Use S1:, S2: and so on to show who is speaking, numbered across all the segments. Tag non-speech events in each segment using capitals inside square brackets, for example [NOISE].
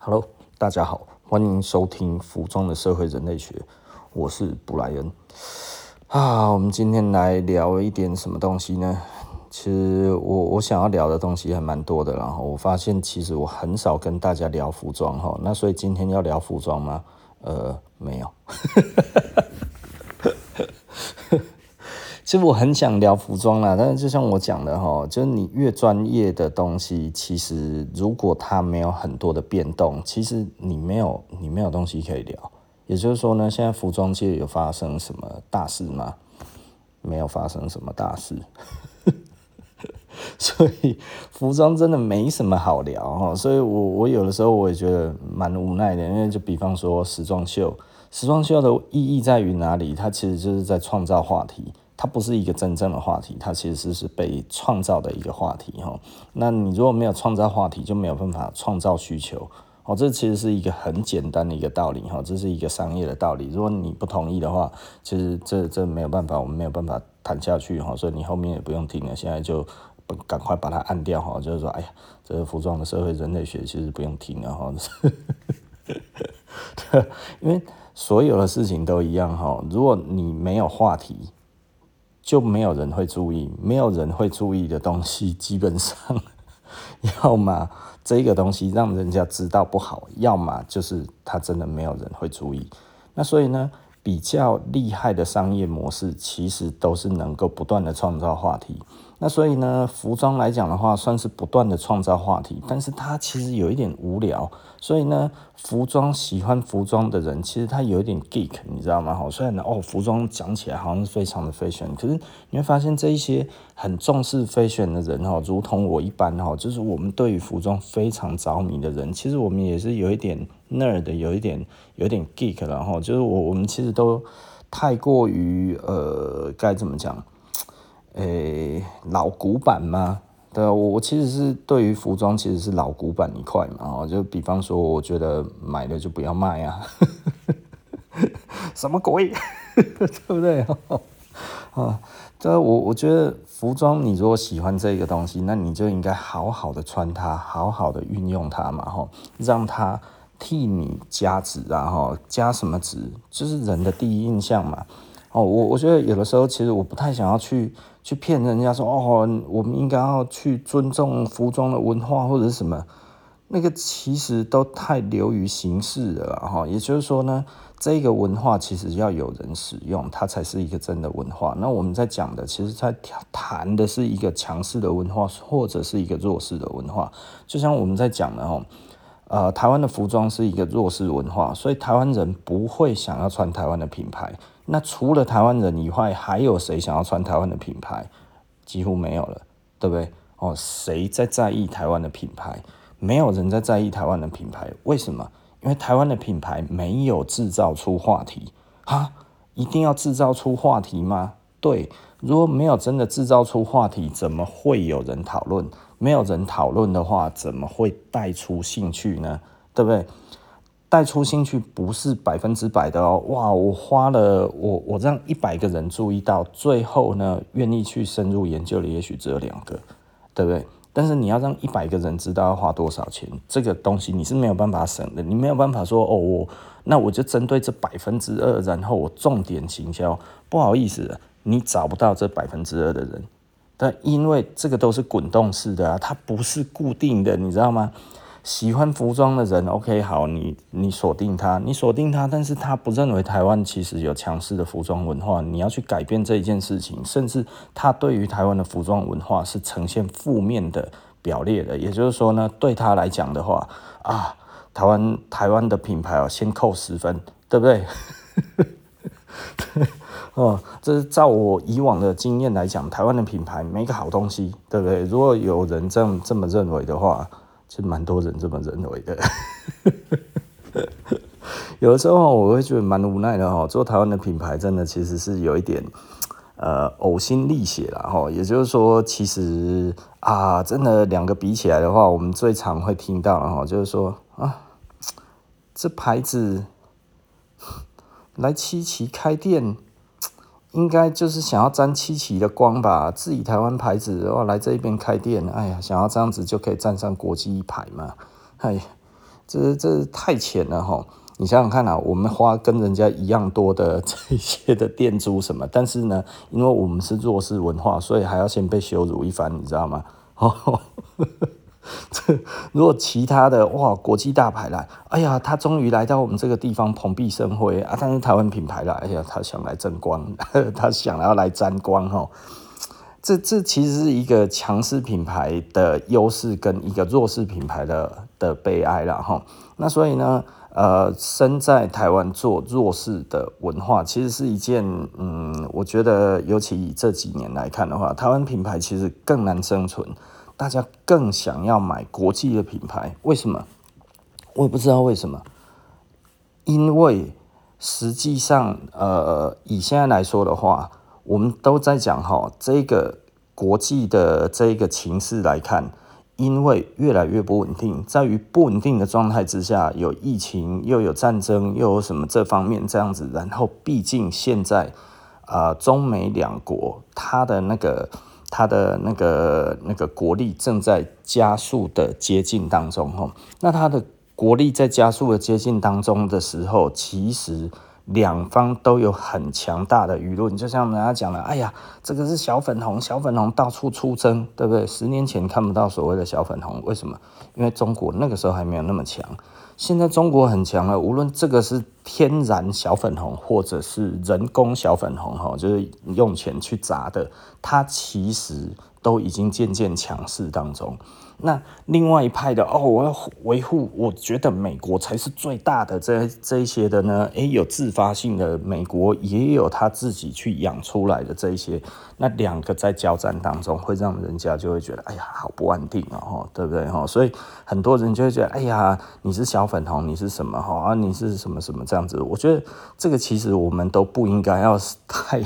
S1: Hello，大家好，欢迎收听服装的社会人类学，我是布莱恩。啊，我们今天来聊一点什么东西呢？其实我我想要聊的东西还蛮多的，然后我发现其实我很少跟大家聊服装哈，那所以今天要聊服装吗？呃，没有。其实我很想聊服装啦，但是就像我讲的哈，就是你越专业的东西，其实如果它没有很多的变动，其实你没有你没有东西可以聊。也就是说呢，现在服装界有发生什么大事吗？没有发生什么大事，[LAUGHS] 所以服装真的没什么好聊哈。所以我我有的时候我也觉得蛮无奈的，因为就比方说时装秀，时装秀的意义在于哪里？它其实就是在创造话题。它不是一个真正的话题，它其实是被创造的一个话题哈。那你如果没有创造话题，就没有办法创造需求哦。这其实是一个很简单的一个道理哈，这是一个商业的道理。如果你不同意的话，其实这这没有办法，我们没有办法谈下去哈。所以你后面也不用听了，现在就赶快把它按掉哈。就是说，哎呀，这个服装的社会人类学其实不用听了哈。[LAUGHS] 因为所有的事情都一样哈。如果你没有话题，就没有人会注意，没有人会注意的东西，基本上，[LAUGHS] 要么这个东西让人家知道不好，要么就是他真的没有人会注意。那所以呢，比较厉害的商业模式，其实都是能够不断的创造话题。那所以呢，服装来讲的话，算是不断的创造话题，但是它其实有一点无聊。所以呢，服装喜欢服装的人，其实他有一点 geek，你知道吗？哈，虽然，哦，服装讲起来好像是非常的 fashion，可是你会发现这一些很重视 fashion 的人，哈，如同我一般，哈，就是我们对于服装非常着迷的人，其实我们也是有一点 nerd，有一点有一点 geek，然后就是我我们其实都太过于呃，该怎么讲？诶、老古板吗？对啊，我我其实是对于服装其实是老古板一块嘛，哦就比方说，我觉得买了就不要卖啊，什么鬼，[LAUGHS] 对不对？[LAUGHS] 啊，这我我觉得服装，你如果喜欢这个东西，那你就应该好好的穿它，好好的运用它嘛，哈，让它替你加值啊，哈，加什么值？就是人的第一印象嘛。哦，我我觉得有的时候其实我不太想要去去骗人家说哦，我们应该要去尊重服装的文化或者是什么，那个其实都太流于形式了哈。也就是说呢，这个文化其实要有人使用，它才是一个真的文化。那我们在讲的，其实在谈的是一个强势的文化，或者是一个弱势的文化。就像我们在讲的哦，呃，台湾的服装是一个弱势文化，所以台湾人不会想要穿台湾的品牌。那除了台湾人以外，还有谁想要穿台湾的品牌？几乎没有了，对不对？哦，谁在在意台湾的品牌？没有人在在意台湾的品牌，为什么？因为台湾的品牌没有制造出话题啊！一定要制造出话题吗？对，如果没有真的制造出话题，怎么会有人讨论？没有人讨论的话，怎么会带出兴趣呢？对不对？带出兴趣不是百分之百的哦，哇！我花了我我让一百个人注意到，最后呢，愿意去深入研究的也许只有两个，对不对？但是你要让一百个人知道要花多少钱，这个东西你是没有办法省的，你没有办法说哦，我那我就针对这百分之二，然后我重点行销，不好意思，你找不到这百分之二的人，但因为这个都是滚动式的啊，它不是固定的，你知道吗？喜欢服装的人，OK，好，你你锁定他，你锁定他，但是他不认为台湾其实有强势的服装文化，你要去改变这一件事情，甚至他对于台湾的服装文化是呈现负面的表列的，也就是说呢，对他来讲的话啊，台湾台湾的品牌哦，先扣十分，对不对？[LAUGHS] 哦，这是照我以往的经验来讲，台湾的品牌没个好东西，对不对？如果有人这样这么认为的话。其实蛮多人这么认为的，[LAUGHS] 有的时候我会觉得蛮无奈的哈。做台湾的品牌，真的其实是有一点呃呕心沥血了哈。也就是说，其实啊，真的两个比起来的话，我们最常会听到哈，就是说啊，这牌子来七七开店。应该就是想要沾七期的光吧，自己台湾牌子的话来这边开店，哎呀，想要这样子就可以站上国际一排嘛，哎，这这太浅了哈。你想想看啊，我们花跟人家一样多的这些的店租什么，但是呢，因为我们是弱势文化，所以还要先被羞辱一番，你知道吗？哦，[LAUGHS] 这 [LAUGHS] 如果其他的哇，国际大牌来，哎呀，他终于来到我们这个地方蓬荜生辉啊！但是台湾品牌来，哎呀，他想来争光，[LAUGHS] 他想要来沾光哈。这这其实是一个强势品牌的优势跟一个弱势品牌的的悲哀了哈。那所以呢？呃，身在台湾做弱势的文化，其实是一件，嗯，我觉得尤其以这几年来看的话，台湾品牌其实更难生存，大家更想要买国际的品牌，为什么？我也不知道为什么，因为实际上，呃，以现在来说的话，我们都在讲哈，这个国际的这个情势来看。因为越来越不稳定，在于不稳定的状态之下，有疫情，又有战争，又有什么这方面这样子，然后毕竟现在，啊、呃，中美两国它的那个它的那个那个国力正在加速的接近当中吼，那它的国力在加速的接近当中的时候，其实。两方都有很强大的舆论，就像人家讲的，哎呀，这个是小粉红，小粉红到处出征，对不对？十年前看不到所谓的小粉红，为什么？因为中国那个时候还没有那么强，现在中国很强了。无论这个是天然小粉红，或者是人工小粉红，哈，就是用钱去砸的，它其实都已经渐渐强势当中。那另外一派的哦，我要维护，我觉得美国才是最大的。这这一些的呢，诶，有自发性的，美国也有他自己去养出来的这一些。那两个在交战当中，会让人家就会觉得，哎呀，好不安定哦，对不对哈？所以很多人就会觉得，哎呀，你是小粉红，你是什么哈？啊，你是什么什么这样子？我觉得这个其实我们都不应该要太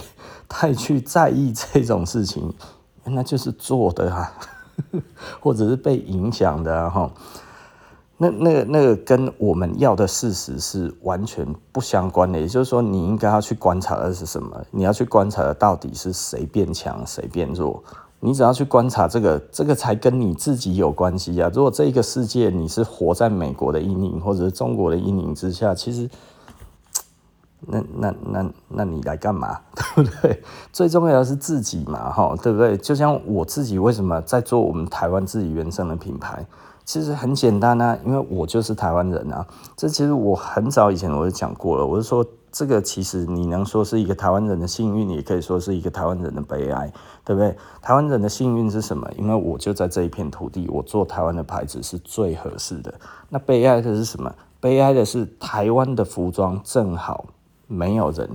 S1: 太去在意这种事情，那就是做的啊。[LAUGHS] 或者是被影响的哈，那那个那个跟我们要的事实是完全不相关的。也就是说，你应该要去观察的是什么？你要去观察的到底是谁变强，谁变弱？你只要去观察这个，这个才跟你自己有关系啊。如果这个世界你是活在美国的阴影，或者是中国的阴影之下，其实。那那那那你来干嘛？[LAUGHS] 对不对？最重要的是自己嘛，哈，对不对？就像我自己为什么在做我们台湾自己原生的品牌？其实很简单啊，因为我就是台湾人啊。这其实我很早以前我就讲过了，我就说这个其实你能说是一个台湾人的幸运，也可以说是一个台湾人的悲哀，对不对？台湾人的幸运是什么？因为我就在这一片土地，我做台湾的牌子是最合适的。那悲哀的是什么？悲哀的是台湾的服装正好。没有人，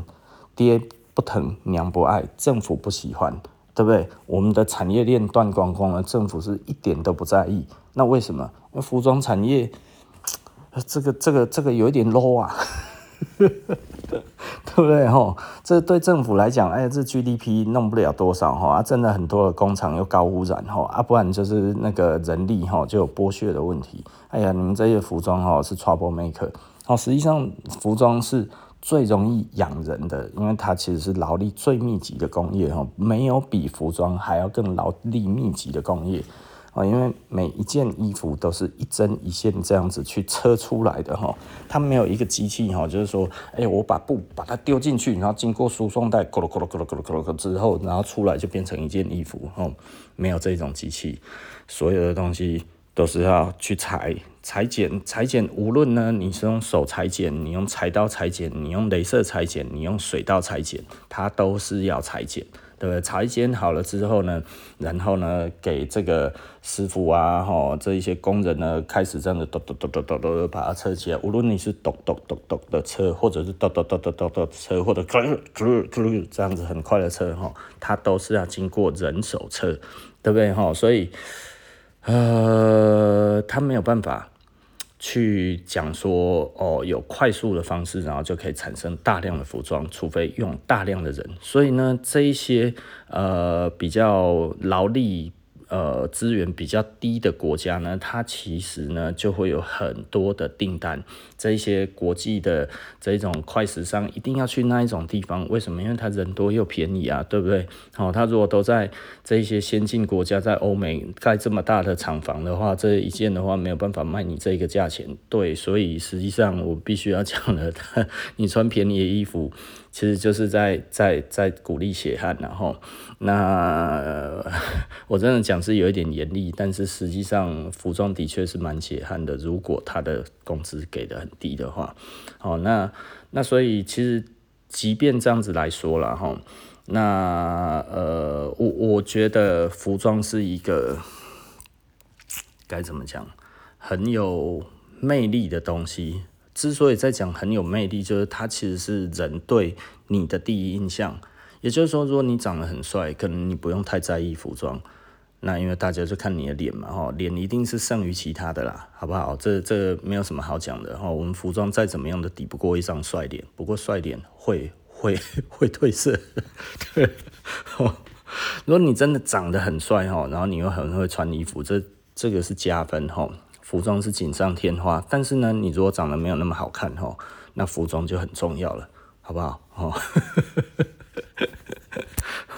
S1: 爹不疼娘不爱，政府不喜欢，对不对？我们的产业链断光光了，政府是一点都不在意。那为什么？因为服装产业，这个这个这个有一点 low 啊，[LAUGHS] 对不对？哈，这对政府来讲，哎，这 GDP 弄不了多少哈，啊，真的很多的工厂又高污染哈，啊，不然就是那个人力哈就有剥削的问题。哎呀，你们这些服装哈是 trouble maker，哦，实际上服装是。最容易养人的，因为它其实是劳力最密集的工业哈，没有比服装还要更劳力密集的工业啊，因为每一件衣服都是一针一线这样子去车出来的哈，它没有一个机器哈，就是说，哎，我把布把它丢进去，然后经过输送带，咕噜咕噜咕噜咕噜咕噜之后，然后出来就变成一件衣服哈，没有这种机器，所有的东西都是要去裁。裁剪，裁剪，无论呢，你是用手裁剪，你用裁刀裁剪，你用镭射裁剪，你用水刀裁剪，它都是要裁剪，对不对？裁剪好了之后呢，然后呢，给这个师傅啊，吼，这一些工人呢，开始这样子咚咚咚咚咚咚把它车起来。无论你是咚咚咚咚的车，或者是咚咚咚咚咚的车，或者这样子很快的车，哈，它都是要经过人手车，对不对？哈，所以，呃，他没有办法。去讲说哦，有快速的方式，然后就可以产生大量的服装，除非用大量的人。所以呢，这一些呃比较劳力呃资源比较低的国家呢，它其实呢就会有很多的订单。这一些国际的这种快时尚一定要去那一种地方，为什么？因为它人多又便宜啊，对不对？好、哦，它如果都在这一些先进国家，在欧美盖这么大的厂房的话，这一件的话没有办法卖你这个价钱。对，所以实际上我必须要讲了，[LAUGHS] 你穿便宜的衣服。其实就是在在在鼓励血汗，然后那 [LAUGHS] 我真的讲是有一点严厉，但是实际上服装的确是蛮血汗的。如果他的工资给的很低的话，哦，那那所以其实即便这样子来说了哈，那呃，我我觉得服装是一个该怎么讲，很有魅力的东西。之所以在讲很有魅力，就是它其实是人对你的第一印象。也就是说，如果你长得很帅，可能你不用太在意服装。那因为大家就看你的脸嘛，哈，脸一定是胜于其他的啦，好不好？这这没有什么好讲的哈。我们服装再怎么样都抵不过一张帅脸，不过帅脸会会会褪色。对，如果你真的长得很帅哈，然后你又很会穿衣服，这这个是加分哈。服装是锦上添花，但是呢，你如果长得没有那么好看哦，那服装就很重要了，好不好？哦，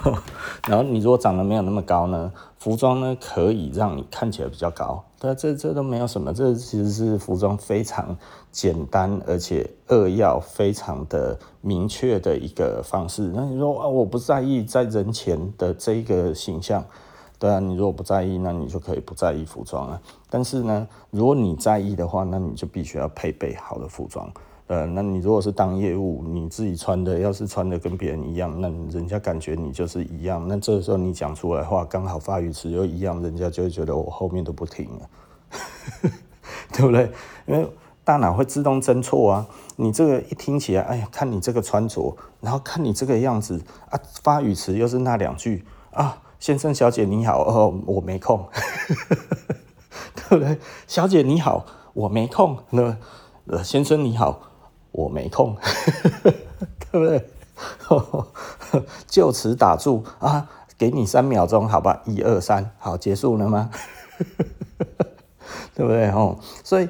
S1: [LAUGHS] 然后你如果长得没有那么高呢，服装呢可以让你看起来比较高，对，这这都没有什么，这其实是服装非常简单而且扼要、非常的明确的一个方式。那你说啊，我不在意在人前的这一个形象。对啊，你如果不在意，那你就可以不在意服装啊。但是呢，如果你在意的话，那你就必须要配备好的服装。呃，那你如果是当业务，你自己穿的要是穿的跟别人一样，那人家感觉你就是一样。那这时候你讲出来的话刚好发语词又一样，人家就会觉得我后面都不听了，[LAUGHS] 对不对？因为大脑会自动侦错啊。你这个一听起来，哎呀，看你这个穿着，然后看你这个样子啊，发语词又是那两句啊。先生、小姐你好，哦，我没空，[LAUGHS] 对不对？小姐你好，我没空。那呃，先生你好，我没空，[LAUGHS] 对不对？[LAUGHS] 就此打住啊，给你三秒钟，好吧？一二三，好，结束了吗？对不对？哦，所以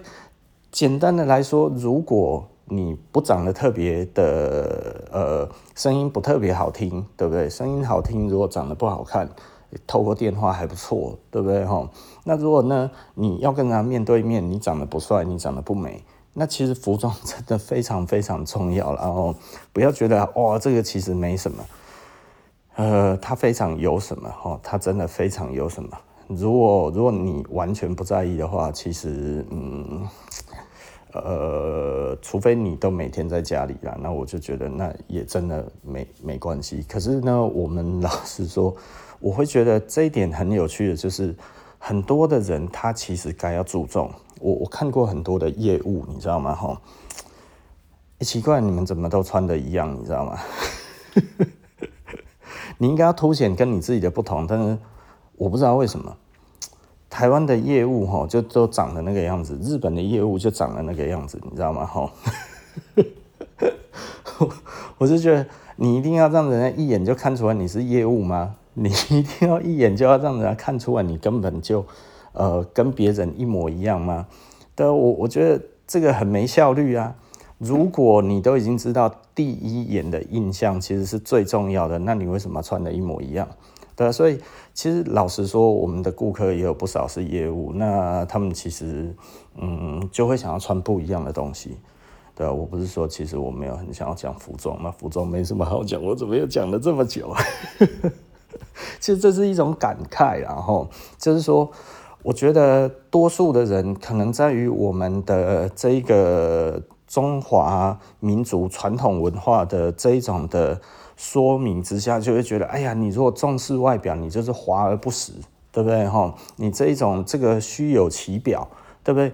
S1: 简单的来说，如果你不长得特别的，呃，声音不特别好听，对不对？声音好听，如果长得不好看，透过电话还不错，对不对？哈，那如果呢，你要跟他面对面，你长得不帅，你长得不美，那其实服装真的非常非常重要。然后不要觉得哇，这个其实没什么，呃，他非常有什么？哈，他真的非常有什么？如果如果你完全不在意的话，其实嗯。呃，除非你都每天在家里啦，那我就觉得那也真的没没关系。可是呢，我们老实说，我会觉得这一点很有趣的，就是很多的人他其实该要注重。我我看过很多的业务，你知道吗？哈，奇怪，你们怎么都穿的一样，你知道吗？[LAUGHS] 你应该要凸显跟你自己的不同，但是我不知道为什么。台湾的业务哈，就都长得那个样子；日本的业务就长得那个样子，你知道吗？哈，[LAUGHS] 我是觉得你一定要让人家一眼就看出来你是业务吗？你一定要一眼就要让人家看出来你根本就呃跟别人一模一样吗？对，我我觉得这个很没效率啊！如果你都已经知道第一眼的印象其实是最重要的，那你为什么穿的一模一样？对，所以其实老实说，我们的顾客也有不少是业务，那他们其实嗯就会想要穿不一样的东西。对，我不是说其实我没有很想要讲服装，那服装没什么好讲，我怎么又讲了这么久？[LAUGHS] 其实这是一种感慨，然后就是说，我觉得多数的人可能在于我们的这一个中华民族传统文化的这一种的。说明之下，就会觉得，哎呀，你如果重视外表，你就是华而不实，对不对？哈，你这一种这个虚有其表，对不对？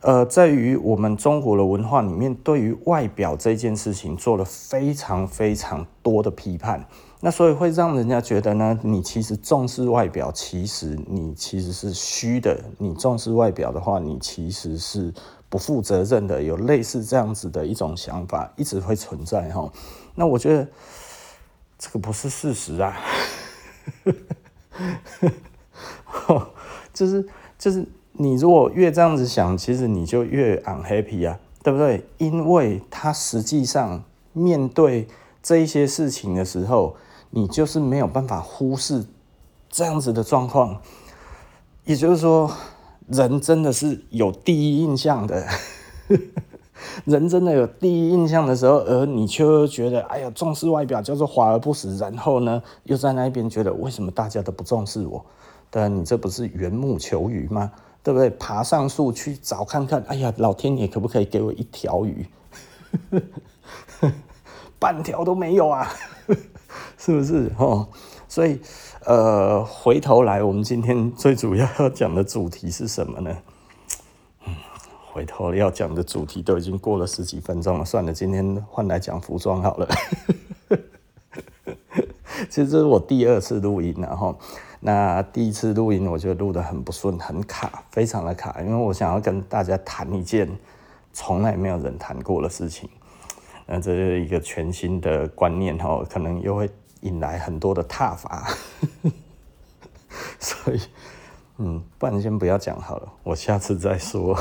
S1: 呃，在于我们中国的文化里面，对于外表这件事情做了非常非常多的批判，那所以会让人家觉得呢，你其实重视外表，其实你其实是虚的。你重视外表的话，你其实是不负责任的。有类似这样子的一种想法，一直会存在哈。那我觉得这个不是事实啊，[LAUGHS] 就是就是你如果越这样子想，其实你就越 unhappy 啊，对不对？因为他实际上面对这一些事情的时候，你就是没有办法忽视这样子的状况。也就是说，人真的是有第一印象的。[LAUGHS] 人真的有第一印象的时候，而你却觉得，哎呀，重视外表叫做华而不实，然后呢，又在那一边觉得，为什么大家都不重视我？对，你这不是缘木求鱼吗？对不对？爬上树去找看看，哎呀，老天爷可不可以给我一条鱼？[LAUGHS] 半条都没有啊，[LAUGHS] 是不是？哦，所以，呃，回头来，我们今天最主要要讲的主题是什么呢？回头要讲的主题都已经过了十几分钟了，算了，今天换来讲服装好了。[LAUGHS] 其实这是我第二次录音，然后那第一次录音我觉得录得很不顺，很卡，非常的卡，因为我想要跟大家谈一件从来没有人谈过的事情，那这是一个全新的观念哈，可能又会引来很多的挞伐，[LAUGHS] 所以嗯，不然先不要讲好了，我下次再说。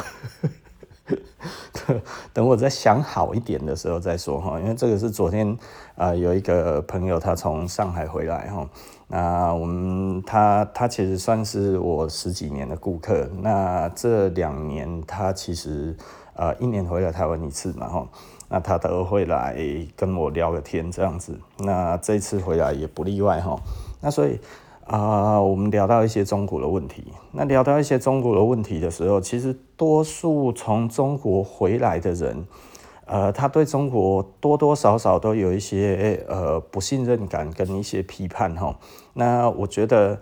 S1: [LAUGHS] 等我再想好一点的时候再说哈，因为这个是昨天啊、有一个朋友他从上海回来哈，那我们他他其实算是我十几年的顾客，那这两年他其实呃一年回来台湾一次嘛哈，那他都会来跟我聊个天这样子，那这次回来也不例外哈，那所以。啊、我们聊到一些中国的问题。那聊到一些中国的问题的时候，其实多数从中国回来的人，呃，他对中国多多少少都有一些呃不信任感跟一些批判哈。那我觉得，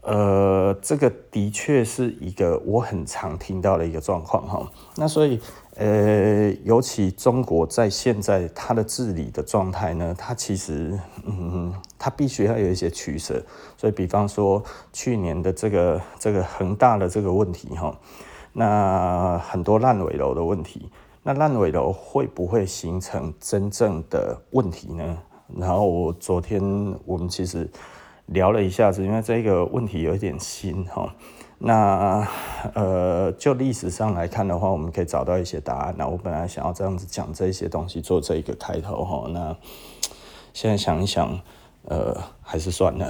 S1: 呃，这个的确是一个我很常听到的一个状况哈。那所以。呃，尤其中国在现在它的治理的状态呢，它其实，嗯，它必须要有一些取舍。所以，比方说去年的这个这个恒大的这个问题哈，那很多烂尾楼的问题，那烂尾楼会不会形成真正的问题呢？然后我昨天我们其实聊了一下子，因为这个问题有一点新哈。那呃，就历史上来看的话，我们可以找到一些答案。那我本来想要这样子讲这些东西，做这一个开头哈。那现在想一想，呃，还是算了。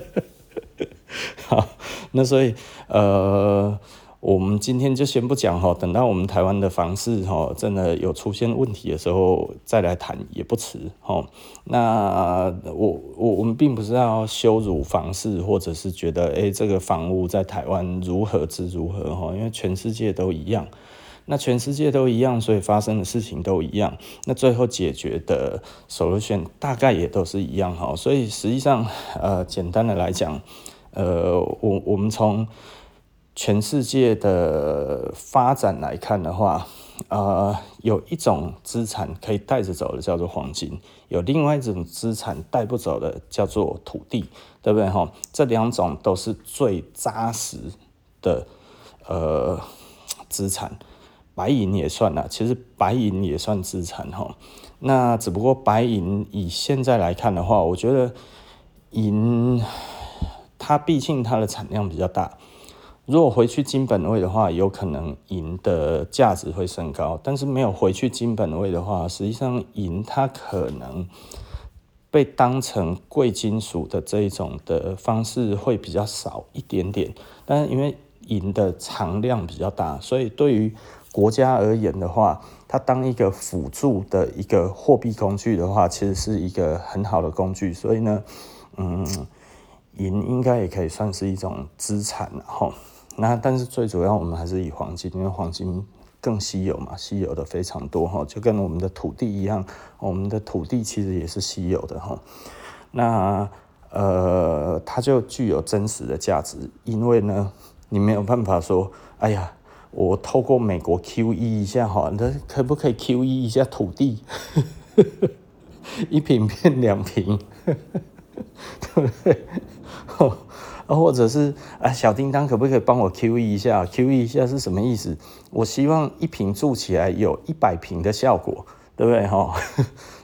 S1: [LAUGHS] 好，那所以呃。我们今天就先不讲哈，等到我们台湾的房市哈真的有出现问题的时候再来谈也不迟哈。那我我我们并不是要羞辱房市，或者是觉得诶这个房屋在台湾如何之如何哈，因为全世界都一样。那全世界都一样，所以发生的事情都一样。那最后解决的 solution 大概也都是一样哈。所以实际上呃简单的来讲，呃我我们从全世界的发展来看的话，呃，有一种资产可以带着走的叫做黄金，有另外一种资产带不走的叫做土地，对不对？哈，这两种都是最扎实的呃资产，白银也算啦，其实白银也算资产哈。那只不过白银以现在来看的话，我觉得银它毕竟它的产量比较大。如果回去金本位的话，有可能银的价值会升高，但是没有回去金本位的话，实际上银它可能被当成贵金属的这一种的方式会比较少一点点。但是因为银的藏量比较大，所以对于国家而言的话，它当一个辅助的一个货币工具的话，其实是一个很好的工具。所以呢，嗯，银应该也可以算是一种资产，然后。那但是最主要，我们还是以黄金，因为黄金更稀有嘛，稀有的非常多哈，就跟我们的土地一样，我们的土地其实也是稀有的哈。那呃，它就具有真实的价值，因为呢，你没有办法说，哎呀，我透过美国 QE 一下哈，那可不可以 QE 一下土地？[LAUGHS] 一平变两坪，[LAUGHS] 对不对？啊，[LAUGHS] 或者是啊，小叮当可不可以帮我 QE 一下？QE 一下是什么意思？我希望一平住起来有一百平的效果，对不对？哈，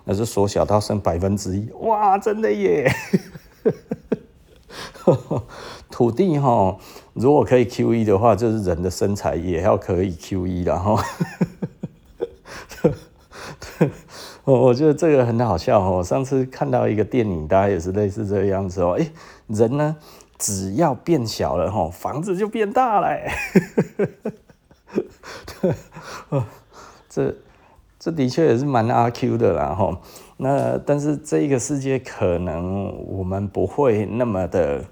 S1: 那就缩小到剩百分之一，哇，真的耶！土地哈，如果可以 QE 的话，就是人的身材也要可以 QE 然后。[LAUGHS] 我我觉得这个很好笑哦。上次看到一个电影，大家也是类似这个样子哦。哎，人呢，只要变小了哈，房子就变大了。[LAUGHS] 这这的确也是蛮阿 Q 的啦哈。那但是这个世界可能我们不会那么的，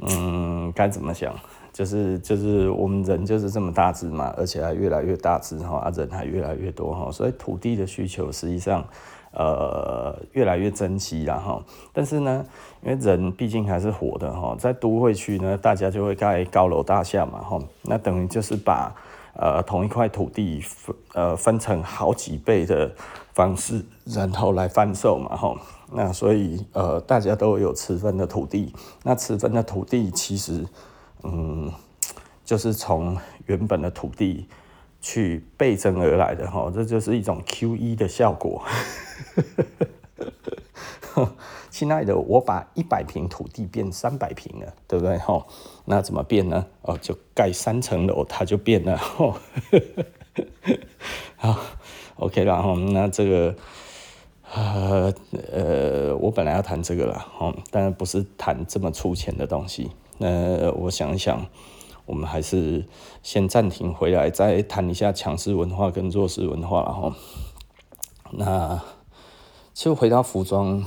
S1: 嗯，该怎么想？就是就是我们人就是这么大只嘛，而且还越来越大只哈，啊人还越来越多哈，所以土地的需求实际上呃越来越珍惜了哈。但是呢，因为人毕竟还是活的哈，在都会区呢，大家就会盖高楼大厦嘛哈，那等于就是把呃同一块土地分呃分成好几倍的方式，然后来贩售嘛哈。那所以呃大家都有持分的土地，那持分的土地其实。嗯，就是从原本的土地去倍增而来的哈，这就是一种 QE 的效果。[LAUGHS] 亲爱的，我把一百平土地变三百平了，对不对哈？那怎么变呢？哦，就盖三层楼，它就变了。[LAUGHS] 好，OK 了那这个呃呃，我本来要谈这个了，哦，但不是谈这么粗浅的东西。那我想一想，我们还是先暂停回来，再谈一下强势文化跟弱势文化。然后，那其实回到服装，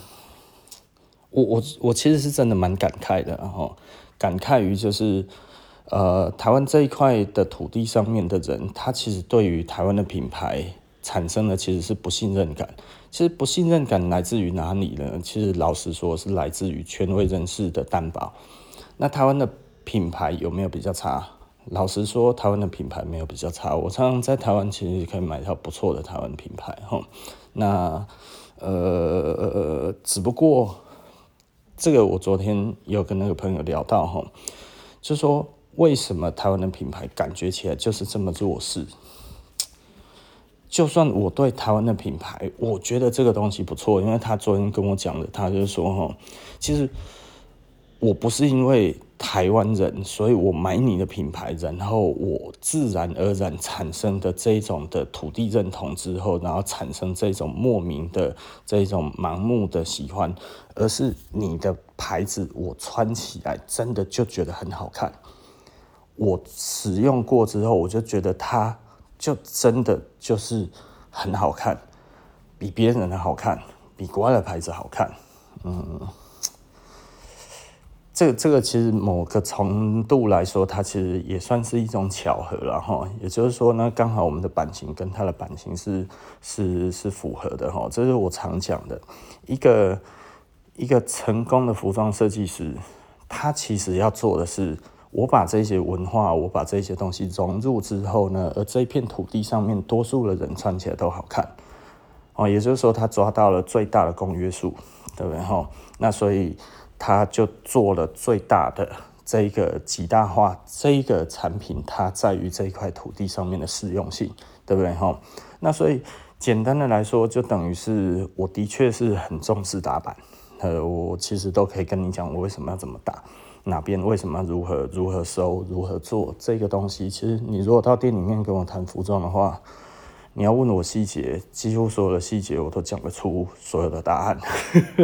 S1: 我我我其实是真的蛮感慨的。然后感慨于就是，呃，台湾这一块的土地上面的人，他其实对于台湾的品牌产生的其实是不信任感。其实不信任感来自于哪里呢？其实老实说，是来自于权威人士的担保。那台湾的品牌有没有比较差？老实说，台湾的品牌没有比较差。我常常在台湾其实可以买到不错的台湾品牌哈。那呃，只不过这个我昨天有跟那个朋友聊到哈，就说为什么台湾的品牌感觉起来就是这么弱势？就算我对台湾的品牌，我觉得这个东西不错，因为他昨天跟我讲的，他就说哈，其实。我不是因为台湾人，所以我买你的品牌，然后我自然而然产生的这种的土地认同之后，然后产生这种莫名的这种盲目的喜欢，而是你的牌子我穿起来真的就觉得很好看，我使用过之后，我就觉得它就真的就是很好看，比别人的好看，比国外的牌子好看，嗯。这个这个其实某个程度来说，它其实也算是一种巧合了哈。也就是说呢，刚好我们的版型跟它的版型是是是符合的哈。这是我常讲的一个一个成功的服装设计师，他其实要做的是，我把这些文化，我把这些东西融入之后呢，而这片土地上面多数的人穿起来都好看哦。也就是说，他抓到了最大的公约数，对不对哈？那所以。他就做了最大的这个极大化，这一个产品它在于这一块土地上面的适用性，对不对哈？那所以简单的来说，就等于是我的确是很重视打板，呃，我其实都可以跟你讲我为什么要怎么打，哪边为什么如何如何收如何做这个东西。其实你如果到店里面跟我谈服装的话。你要问我细节，几乎所有的细节我都讲得出所有的答案，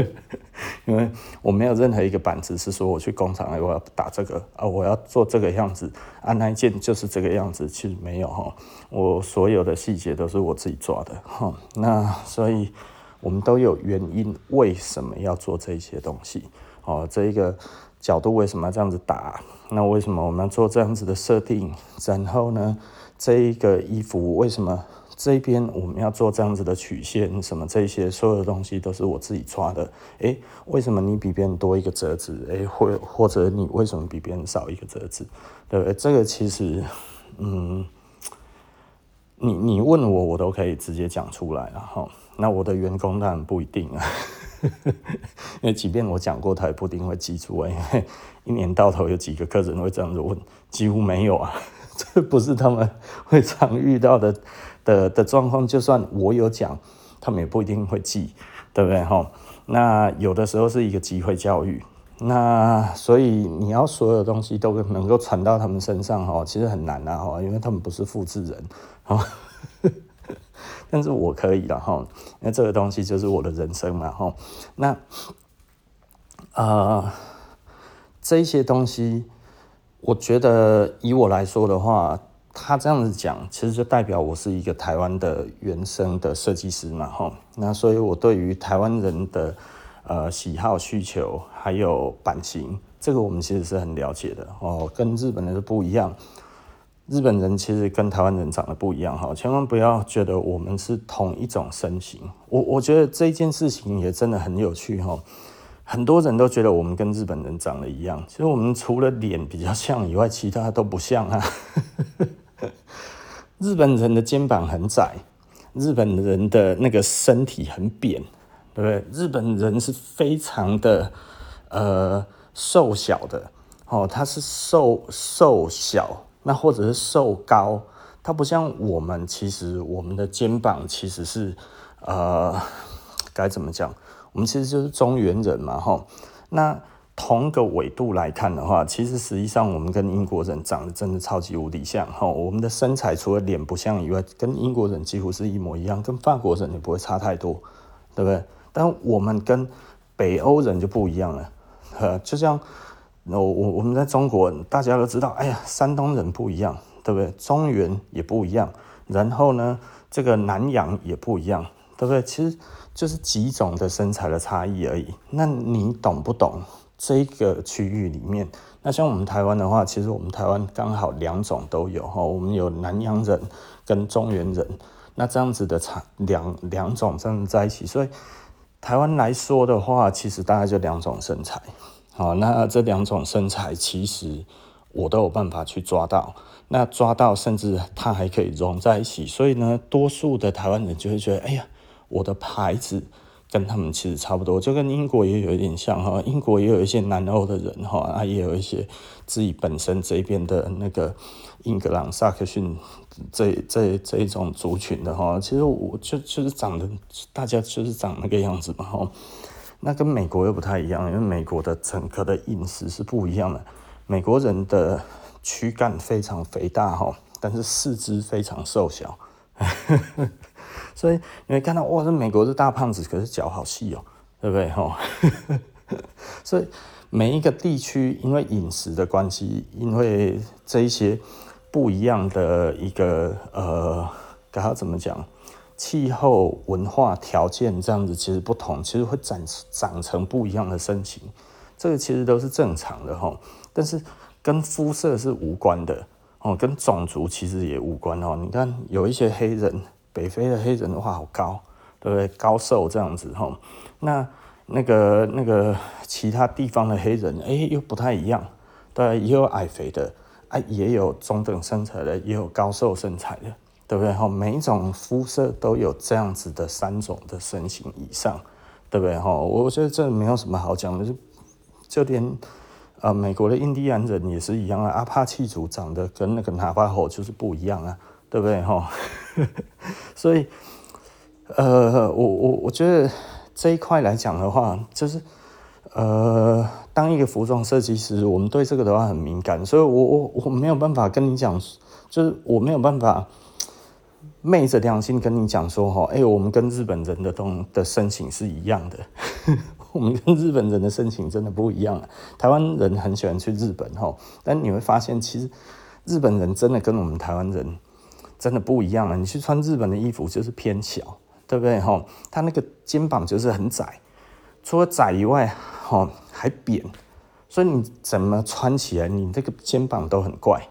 S1: [LAUGHS] 因为我没有任何一个板子是说我去工厂，我要打这个啊，我要做这个样子，啊，那件就是这个样子，其实没有哈，我所有的细节都是我自己抓的哈。那所以我们都有原因，为什么要做这些东西？哦，这一个角度为什么要这样子打？那为什么我们要做这样子的设定？然后呢，这一个衣服为什么？这边我们要做这样子的曲线，什么这些所有的东西都是我自己抓的。诶，为什么你比别人多一个折子？诶，或或者你为什么比别人少一个折子？对不对？这个其实，嗯，你你问我，我都可以直接讲出来。然后，那我的员工当然不一定啊，[LAUGHS] 因为即便我讲过，他也不一定会记住。因为一年到头有几个客人会这样子问？几乎没有啊，[LAUGHS] 这不是他们会常遇到的。的的状况，就算我有讲，他们也不一定会记，对不对哈？那有的时候是一个机会教育，那所以你要所有东西都能够传到他们身上哈，其实很难啊哈，因为他们不是复制人哈。但是我可以了哈，因为这个东西就是我的人生嘛哈。那呃，这些东西，我觉得以我来说的话，他这样子讲，其实就代表我是一个台湾的原生的设计师嘛哈。那所以我对于台湾人的呃喜好需求还有版型，这个我们其实是很了解的哦，跟日本人是不一样。日本人其实跟台湾人长得不一样哈，千万不要觉得我们是同一种身形。我我觉得这件事情也真的很有趣哈。很多人都觉得我们跟日本人长得一样，其实我们除了脸比较像以外，其他都不像啊。[LAUGHS] 日本人的肩膀很窄，日本人的那个身体很扁，对不对？日本人是非常的呃瘦小的哦，他是瘦瘦小。那或者是瘦高，它不像我们，其实我们的肩膀其实是，呃，该怎么讲？我们其实就是中原人嘛，吼。那同个纬度来看的话，其实实际上我们跟英国人长得真的超级无敌像，吼。我们的身材除了脸不像以外，跟英国人几乎是一模一样，跟法国人也不会差太多，对不对？但我们跟北欧人就不一样了，呃，就像。我我我们在中国，大家都知道，哎呀，山东人不一样，对不对？中原也不一样，然后呢，这个南洋也不一样，对不对？其实就是几种的身材的差异而已。那你懂不懂这个区域里面？那像我们台湾的话，其实我们台湾刚好两种都有哈，我们有南洋人跟中原人，那这样子的差两两种这样在一起，所以台湾来说的话，其实大概就两种身材。好，那这两种身材其实我都有办法去抓到，那抓到甚至它还可以融在一起，所以呢，多数的台湾人就会觉得，哎呀，我的牌子跟他们其实差不多，就跟英国也有一点像哈，英国也有一些南欧的人哈，啊，也有一些自己本身这边的那个英格兰、萨克逊这这这一种族群的哈，其实我就就是长得大家就是长那个样子嘛哈。那跟美国又不太一样，因为美国的整个的饮食是不一样的。美国人的躯干非常肥大哈，但是四肢非常瘦小，[LAUGHS] 所以你会看到哇，这美国是大胖子，可是脚好细哦，对不对哈？[LAUGHS] 所以每一个地区因为饮食的关系，因为这一些不一样的一个呃，该要怎么讲？气候、文化条件这样子其实不同，其实会长长成不一样的身形，这个其实都是正常的哈。但是跟肤色是无关的哦，跟种族其实也无关哦。你看有一些黑人，北非的黑人的话好高，对不对？高瘦这样子哈。那那个那个其他地方的黑人，哎，又不太一样，对，也有矮肥的，哎，也有中等身材的，也有高瘦身材的。对不对？哈，每一种肤色都有这样子的三种的身形以上，对不对？哈，我觉得这没有什么好讲的，就就连呃美国的印第安人也是一样啊，阿帕契族长得跟那个纳巴霍就是不一样啊，对不对？哈，[LAUGHS] 所以呃，我我我觉得这一块来讲的话，就是呃，当一个服装设计师，我们对这个的话很敏感，所以我我我没有办法跟你讲，就是我没有办法。昧着良心跟你讲说哈，哎，我们跟日本人的东的申请是一样的，[LAUGHS] 我们跟日本人的申请真的不一样啊。台湾人很喜欢去日本哈，但你会发现其实日本人真的跟我们台湾人真的不一样了。你去穿日本的衣服就是偏小，对不对哈？他那个肩膀就是很窄，除了窄以外哈还扁，所以你怎么穿起来你这个肩膀都很怪，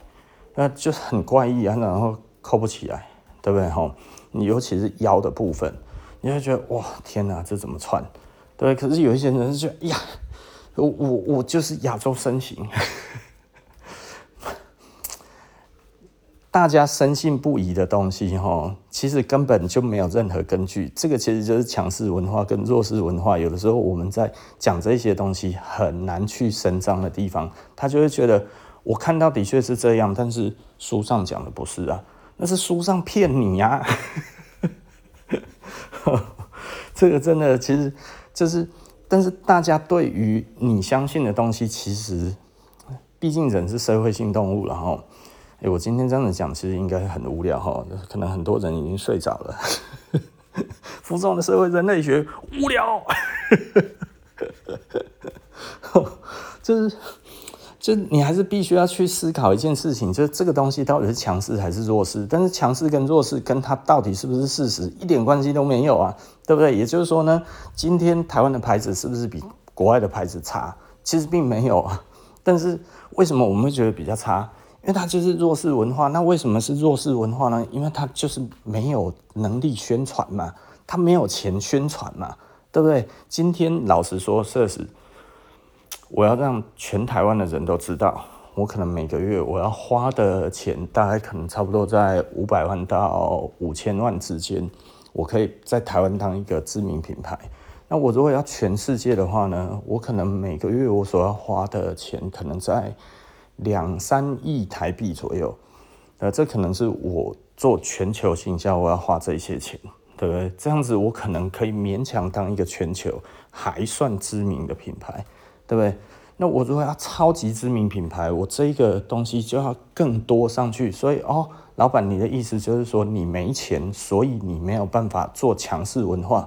S1: 那就是很怪异啊，然后扣不起来。对不对哈？你尤其是腰的部分，你会觉得哇，天哪，这怎么穿？对，可是有一些人是觉得呀，我我我就是亚洲身形，[LAUGHS] 大家深信不疑的东西哈，其实根本就没有任何根据。这个其实就是强势文化跟弱势文化，有的时候我们在讲这些东西很难去伸张的地方，他就会觉得我看到的确是这样，但是书上讲的不是啊。那是书上骗你呀、啊！[LAUGHS] 这个真的，其实就是但是大家对于你相信的东西，其实毕竟人是社会性动物，然后，哎，我今天这样子讲，其实应该很无聊哈，可能很多人已经睡着了。[LAUGHS] 服装的社会人类学无聊，就是。就你还是必须要去思考一件事情，就是这个东西到底是强势还是弱势？但是强势跟弱势跟它到底是不是事实一点关系都没有啊，对不对？也就是说呢，今天台湾的牌子是不是比国外的牌子差？其实并没有啊。但是为什么我们会觉得比较差？因为它就是弱势文化。那为什么是弱势文化呢？因为它就是没有能力宣传嘛，它没有钱宣传嘛，对不对？今天老实说，确实。我要让全台湾的人都知道，我可能每个月我要花的钱大概可能差不多在五百万到五千万之间。我可以在台湾当一个知名品牌。那我如果要全世界的话呢，我可能每个月我所要花的钱可能在两三亿台币左右。呃，这可能是我做全球行销我要花这些钱，对不对？这样子我可能可以勉强当一个全球还算知名的品牌。对不对？那我如果要超级知名品牌，我这一个东西就要更多上去。所以哦，老板，你的意思就是说你没钱，所以你没有办法做强势文化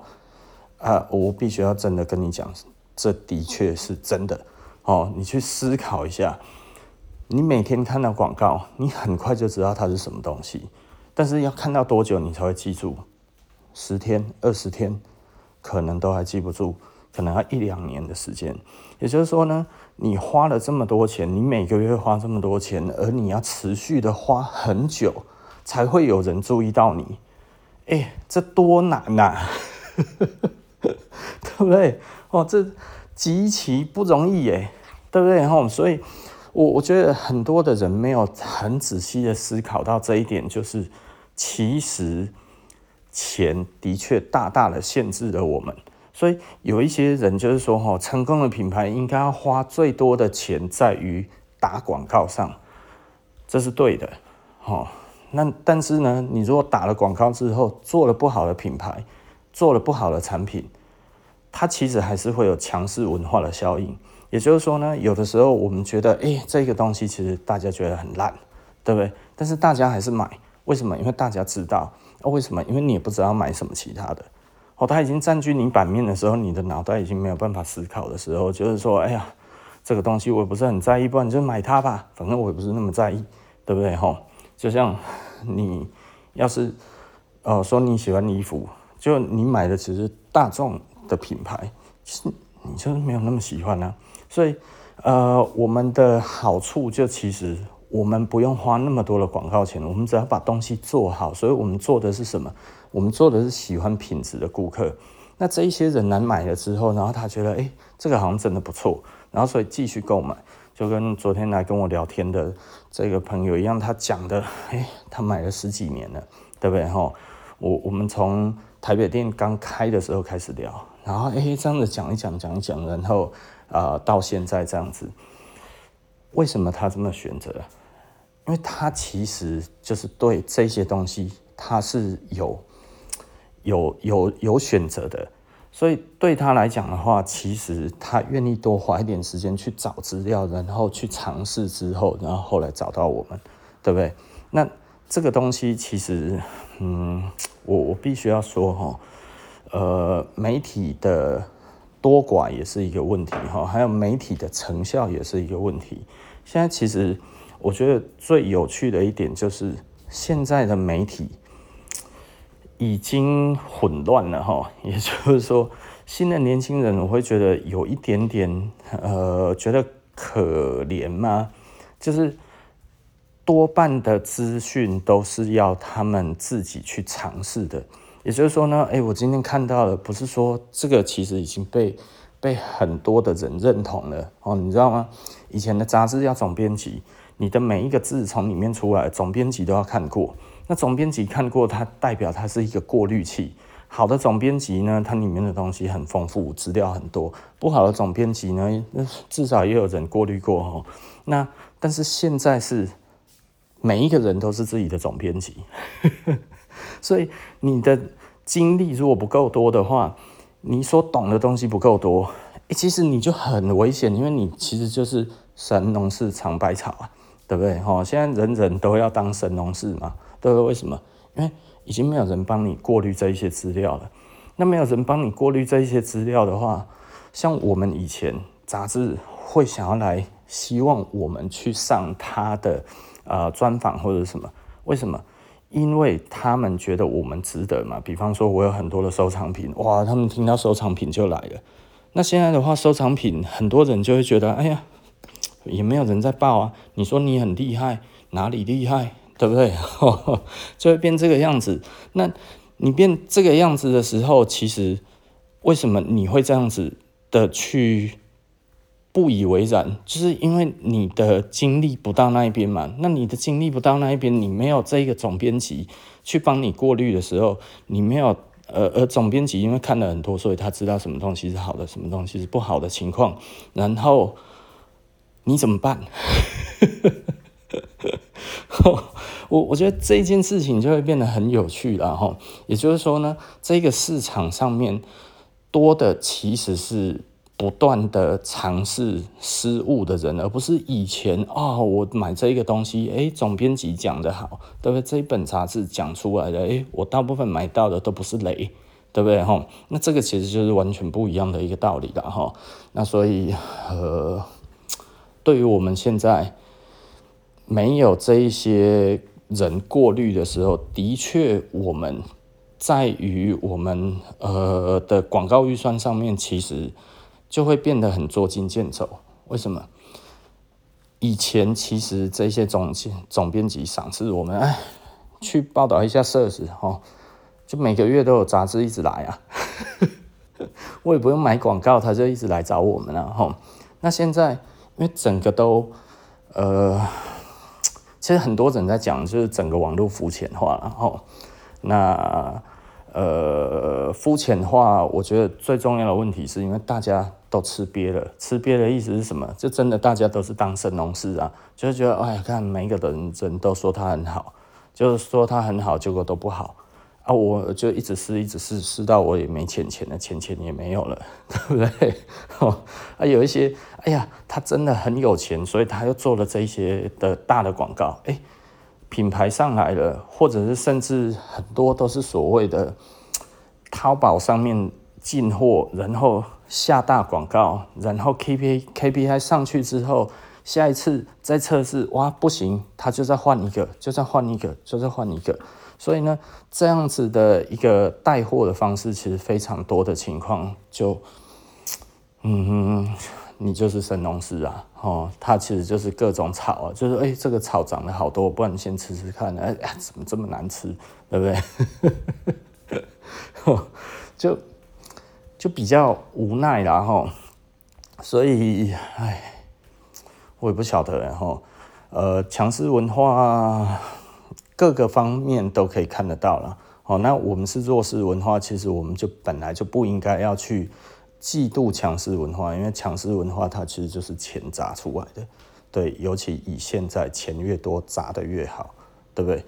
S1: 啊？我必须要真的跟你讲，这的确是真的哦。你去思考一下，你每天看到广告，你很快就知道它是什么东西，但是要看到多久你才会记住？十天、二十天，可能都还记不住。可能要一两年的时间，也就是说呢，你花了这么多钱，你每个月花这么多钱，而你要持续的花很久，才会有人注意到你，哎、这多难呐、啊，[LAUGHS] 对不对？哦，这极其不容易耶，对不对？哈，所以我我觉得很多的人没有很仔细的思考到这一点，就是其实钱的确大大的限制了我们。所以有一些人就是说，哈，成功的品牌应该要花最多的钱在于打广告上，这是对的，哈。那但是呢，你如果打了广告之后，做了不好的品牌，做了不好的产品，它其实还是会有强势文化的效应。也就是说呢，有的时候我们觉得，哎，这个东西其实大家觉得很烂，对不对？但是大家还是买，为什么？因为大家知道。为什么？因为你也不知道买什么其他的。哦，他已经占据你版面的时候，你的脑袋已经没有办法思考的时候，就是说，哎呀，这个东西我也不是很在意，不然你就买它吧，反正我也不是那么在意，对不对？吼，就像你要是哦说你喜欢衣服，就你买的只是大众的品牌，其实你就是没有那么喜欢啊。所以，呃，我们的好处就其实我们不用花那么多的广告钱，我们只要把东西做好。所以我们做的是什么？我们做的是喜欢品质的顾客，那这一些人来买了之后，然后他觉得，哎，这个好像真的不错，然后所以继续购买，就跟昨天来跟我聊天的这个朋友一样，他讲的，哎，他买了十几年了，对不对？哈，我我们从台北店刚开的时候开始聊，然后哎，这样子讲一讲，讲一讲，然后啊、到现在这样子，为什么他这么选择？因为他其实就是对这些东西，他是有。有有有选择的，所以对他来讲的话，其实他愿意多花一点时间去找资料，然后去尝试之后，然后后来找到我们，对不对？那这个东西其实，嗯，我我必须要说哈，呃，媒体的多寡也是一个问题哈，还有媒体的成效也是一个问题。现在其实我觉得最有趣的一点就是现在的媒体。已经混乱了哈，[LAUGHS] 也就是说，新的年轻人我会觉得有一点点呃，觉得可怜吗？就是多半的资讯都是要他们自己去尝试的。也就是说呢，哎，我今天看到了，不是说这个其实已经被被很多的人认同了哦，你知道吗？以前的杂志要总编辑，你的每一个字从里面出来，总编辑都要看过。那总编辑看过，它代表它是一个过滤器。好的总编辑呢，它里面的东西很丰富，资料很多；不好的总编辑呢，至少也有人过滤过哈。那但是现在是每一个人都是自己的总编辑，[LAUGHS] 所以你的经历如果不够多的话，你所懂的东西不够多，其实你就很危险，因为你其实就是神农氏尝百草啊，对不对？哈，现在人人都要当神农氏嘛，对不对？为什么？因为已经没有人帮你过滤这一些资料了。那没有人帮你过滤这一些资料的话，像我们以前杂志会想要来，希望我们去上他的呃专访或者什么？为什么？因为他们觉得我们值得嘛，比方说我有很多的收藏品，哇，他们听到收藏品就来了。那现在的话，收藏品很多人就会觉得，哎呀，也没有人在报啊。你说你很厉害，哪里厉害，对不对？[LAUGHS] 就会变这个样子。那你变这个样子的时候，其实为什么你会这样子的去？不以为然，就是因为你的精力不到那一边嘛。那你的精力不到那一边，你没有这个总编辑去帮你过滤的时候，你没有呃呃总编辑因为看了很多，所以他知道什么东西是好的，什么东西是不好的情况。然后你怎么办？[LAUGHS] 我我觉得这件事情就会变得很有趣了哈。也就是说呢，这个市场上面多的其实是。不断的尝试失误的人，而不是以前啊、哦，我买这个东西，诶，总编辑讲的好，对不对？这一本杂志讲出来的，诶，我大部分买到的都不是雷，对不对？哈，那这个其实就是完全不一样的一个道理了，哈。那所以，呃，对于我们现在没有这一些人过滤的时候，的确，我们在于我们呃的广告预算上面，其实。就会变得很捉襟见肘。为什么？以前其实这些总总编辑赏识我们，哎，去报道一下社子哦，就每个月都有杂志一直来啊，[LAUGHS] 我也不用买广告，他就一直来找我们了哈。那现在因为整个都呃，其实很多人在讲，就是整个网络肤浅化了哈。那呃，肤浅化，我觉得最重要的问题是因为大家。都吃瘪了，吃瘪的意思是什么？就真的大家都是当神农氏啊，就是觉得哎呀，看每一个人人都说他很好，就是说他很好，结果都不好啊！我就一直试，一直试，试到我也没钱钱了，钱钱也没有了，[LAUGHS] 对不对？哦，啊，有一些，哎呀，他真的很有钱，所以他又做了这些的大的广告，哎，品牌上来了，或者是甚至很多都是所谓的淘宝上面进货，然后。下大广告，然后 K P K P I 上去之后，下一次再测试，哇，不行，他就再换一个，就再换一个，就再换一个。所以呢，这样子的一个带货的方式，其实非常多的情况，就，嗯，你就是神农氏啊，哦，他其实就是各种草啊，就是哎，这个草长得好多，不然你先吃吃看，哎，怎么这么难吃，对不对？[LAUGHS] 就。就比较无奈啦哈，所以唉，我也不晓得然后，呃，强势文化各个方面都可以看得到了哦。那我们是弱势文化，其实我们就本来就不应该要去嫉妒强势文化，因为强势文化它其实就是钱砸出来的，对，尤其以现在钱越多砸得越好，对不对？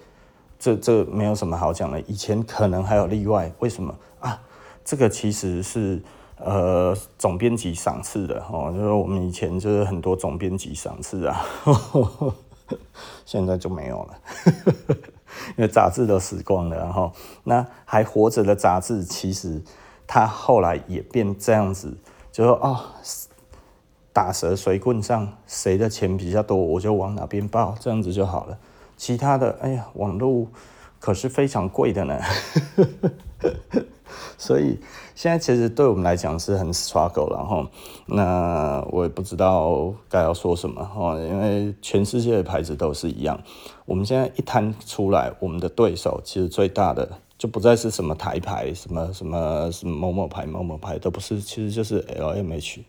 S1: 这这没有什么好讲的，以前可能还有例外，为什么啊？这个其实是呃总编辑赏赐的哦，就是我们以前就是很多总编辑赏赐啊呵，[LAUGHS] [LAUGHS] 现在就没有了，因为杂志都死光了，然后那还活着的杂志，其实它后来也变这样子，就说哦，打蛇随棍上，谁的钱比较多，我就往哪边报，这样子就好了。其他的，哎呀，网络可是非常贵的呢。所以现在其实对我们来讲是很 struggle 然后，那我也不知道该要说什么哈，因为全世界的牌子都是一样。我们现在一摊出来，我们的对手其实最大的就不再是什么台牌，什么什么什么某某牌、某某牌都不是，其实就是 LMH，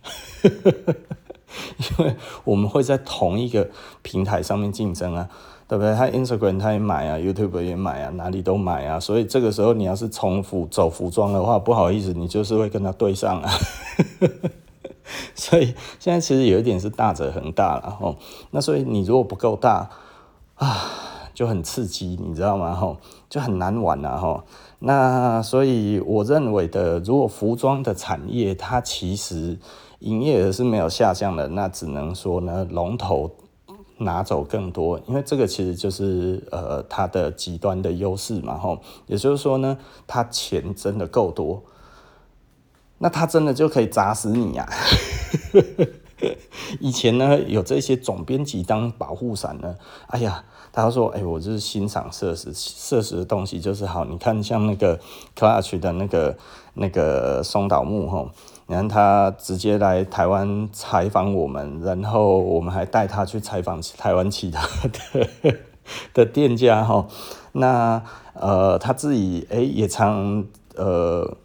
S1: 因为我们会在同一个平台上面竞争啊。对不对？他 Instagram 他也买啊，YouTube 也买啊，哪里都买啊。所以这个时候你要是从服走服装的话，不好意思，你就是会跟他对上啊。[LAUGHS] 所以现在其实有一点是大者恒大了吼。那所以你如果不够大啊，就很刺激，你知道吗？吼，就很难玩了吼。那所以我认为的，如果服装的产业它其实营业额是没有下降的，那只能说呢，龙头拿走更多，因为这个其实就是呃它的极端的优势嘛，吼，也就是说呢，它钱真的够多，那他真的就可以砸死你啊！[LAUGHS] 以前呢，有这些总编辑当保护伞呢，哎呀。他说：“哎、我就是欣赏设施，设施的东西就是好。你看，像那个 Clutch 的那个那个松岛木吼，你看他直接来台湾采访我们，然后我们还带他去采访台湾其他的的店家哈。那呃，他自己哎、欸、也常呃，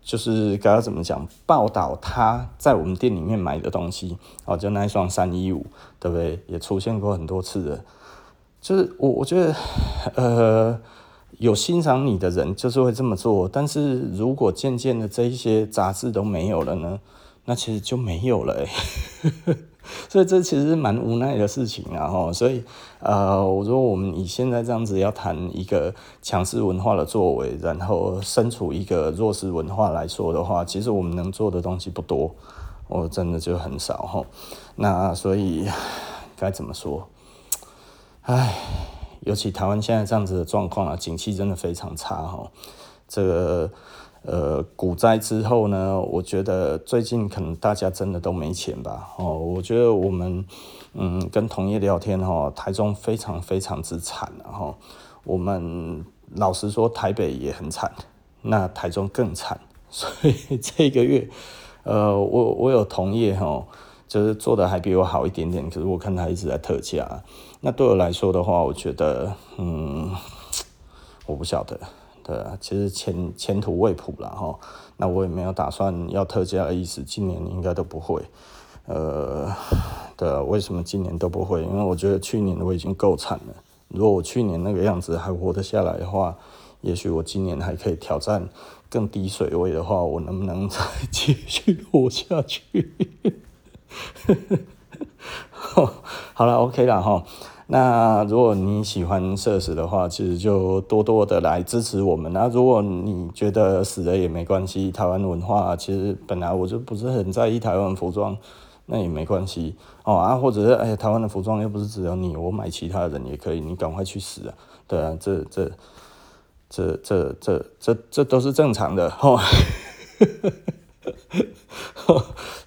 S1: 就是刚刚怎么讲，报道他在我们店里面买的东西哦，就那一双三一五，对不对？也出现过很多次的。”就是我，我觉得，呃，有欣赏你的人就是会这么做。但是如果渐渐的这一些杂志都没有了呢，那其实就没有了欸。[LAUGHS] 所以这其实蛮无奈的事情啊。哈，所以呃，我说我们以现在这样子要谈一个强势文化的作为，然后身处一个弱势文化来说的话，其实我们能做的东西不多，我真的就很少哈。那所以该怎么说？唉，尤其台湾现在这样子的状况啊，景气真的非常差哈。这个呃股灾之后呢，我觉得最近可能大家真的都没钱吧。哦，我觉得我们嗯跟同业聊天哈，台中非常非常之惨哈。我们老实说，台北也很惨，那台中更惨。[LAUGHS] 所以这个月呃，我我有同业哈。就是做的还比我好一点点，可是我看他一直在特价。那对我来说的话，我觉得，嗯，我不晓得，对，其实前前途未卜了哈。那我也没有打算要特价的意思，今年应该都不会。呃，对，为什么今年都不会？因为我觉得去年我已经够惨了。如果我去年那个样子还活得下来的话，也许我今年还可以挑战更低水位的话，我能不能再 [LAUGHS] 继续活下去？[LAUGHS] [LAUGHS] 好了，OK 了哈。那如果你喜欢社死的话，其实就多多的来支持我们。那如果你觉得死了也没关系，台湾文化其实本来我就不是很在意台湾服装，那也没关系哦啊。或者是哎，台湾的服装又不是只有你，我买其他人也可以，你赶快去死啊！对啊，这这这这这这这都是正常的哈。[LAUGHS]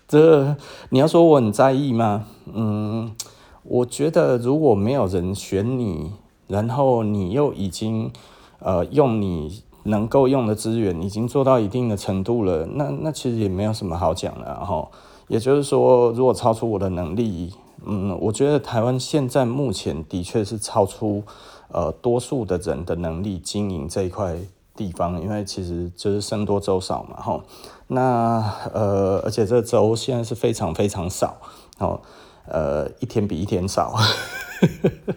S1: 这你要说我很在意吗？嗯，我觉得如果没有人选你，然后你又已经呃用你能够用的资源已经做到一定的程度了，那那其实也没有什么好讲的哈。也就是说，如果超出我的能力，嗯，我觉得台湾现在目前的确是超出呃多数的人的能力经营这一块地方，因为其实就是僧多粥少嘛，哈。那呃，而且这粥现在是非常非常少，哦，呃，一天比一天少，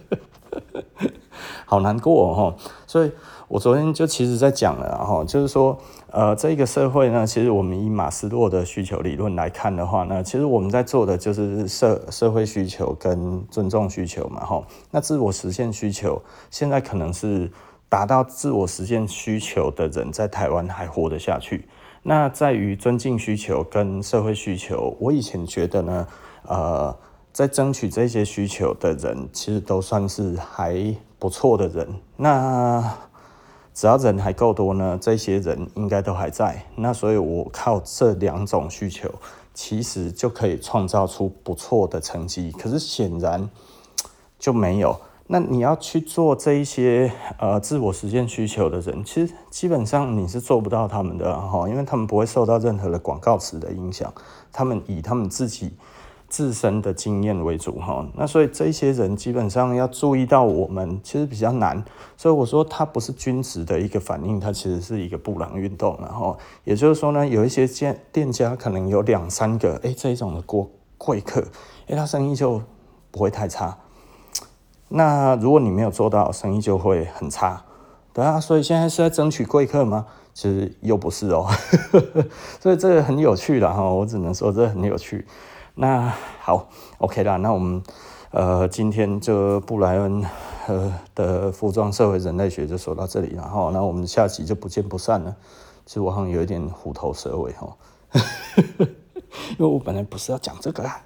S1: [LAUGHS] 好难过哦。所以我昨天就其实在讲了哈，就是说，呃，这个社会呢，其实我们以马斯洛的需求理论来看的话呢，其实我们在做的就是社社会需求跟尊重需求嘛，哈。那自我实现需求，现在可能是达到自我实现需求的人在台湾还活得下去。那在于尊敬需求跟社会需求，我以前觉得呢，呃，在争取这些需求的人，其实都算是还不错的人。那只要人还够多呢，这些人应该都还在。那所以，我靠这两种需求，其实就可以创造出不错的成绩。可是显然就没有。那你要去做这一些呃自我实现需求的人，其实基本上你是做不到他们的哈，因为他们不会受到任何的广告词的影响，他们以他们自己自身的经验为主哈。那所以这些人基本上要注意到我们，其实比较难。所以我说它不是均值的一个反应，它其实是一个布朗运动。然后也就是说呢，有一些店店家可能有两三个哎这一种的过贵客，哎他生意就不会太差。那如果你没有做到，生意就会很差，对啊，所以现在是在争取贵客吗？其实又不是哦，[LAUGHS] 所以这个很有趣的哈，我只能说这很有趣。那好，OK 啦，那我们呃今天就布莱恩呃的服装社会人类学就说到这里了哈，那我们下集就不见不散了。其实我好像有一点虎头蛇尾哈。[LAUGHS] 因为我本来不是要讲这个 [LAUGHS] 啦。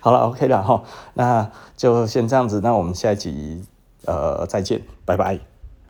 S1: 好了，OK 了哈，那就先这样子，那我们下一集呃再见，拜拜。